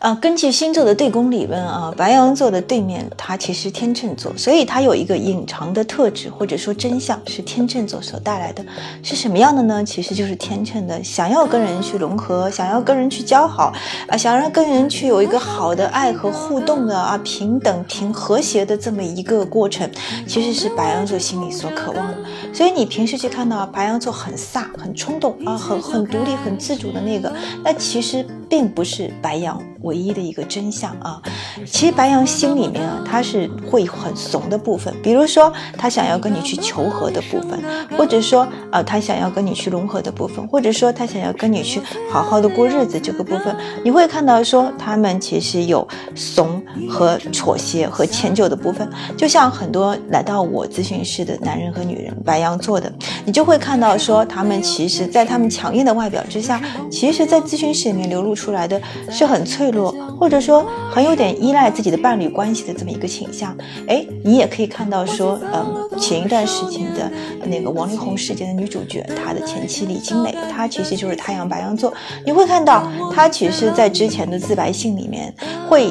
呃，根据星座的对宫理论啊，白羊座的对面它其实天秤座，所以它有一个隐藏的特质或者说真相是天秤座所带来的，是什么样的呢？其实就是天秤的想要跟人去融合，想要跟人去交好啊，想要跟人去有一个好的爱和互动的啊，平等平和谐的这么一个过程，其实是白羊座心里所渴望的。所以你平时去看到白羊座很飒、很冲动啊，很很独立、很自主的那个，那其实并不是白羊。唯一的一个真相啊，其实白羊心里面啊，他是会很怂的部分，比如说他想要跟你去求和的部分，或者说呃他想要跟你去融合的部分，或者说他想要跟你去好好的过日子这个部分，你会看到说他们其实有怂和妥协和迁就的部分，就像很多来到我咨询室的男人和女人，白羊座的，你就会看到说他们其实，在他们强硬的外表之下，其实在咨询室里面流露出来的是很脆。弱，或者说很有点依赖自己的伴侣关系的这么一个倾向，哎，你也可以看到说，嗯，前一段时情的那个王力宏事件的女主角，她的前妻李金磊，她其实就是太阳白羊座，你会看到她其实，在之前的自白信里面会。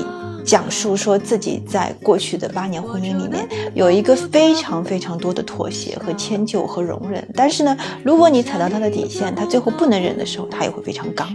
讲述说自己在过去的八年婚姻里面有一个非常非常多的妥协和迁就和容忍，但是呢，如果你踩到他的底线，他最后不能忍的时候，他也会非常刚。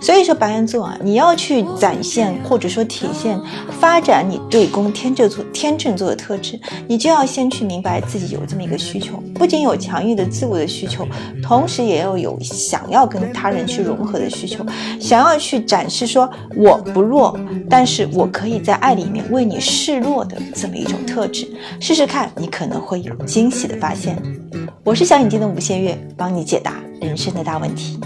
所以说白羊座啊，你要去展现或者说体现发展你对宫天秤座天秤座的特质，你就要先去明白自己有这么一个需求，不仅有强硬的自我的需求，同时也要有想要跟他人去融合的需求，想要去展示说我不弱，但是我可以。在爱里面为你示弱的这么一种特质，试试看，你可能会有惊喜的发现。我是小眼睛的吴先月，帮你解答人生的大问题。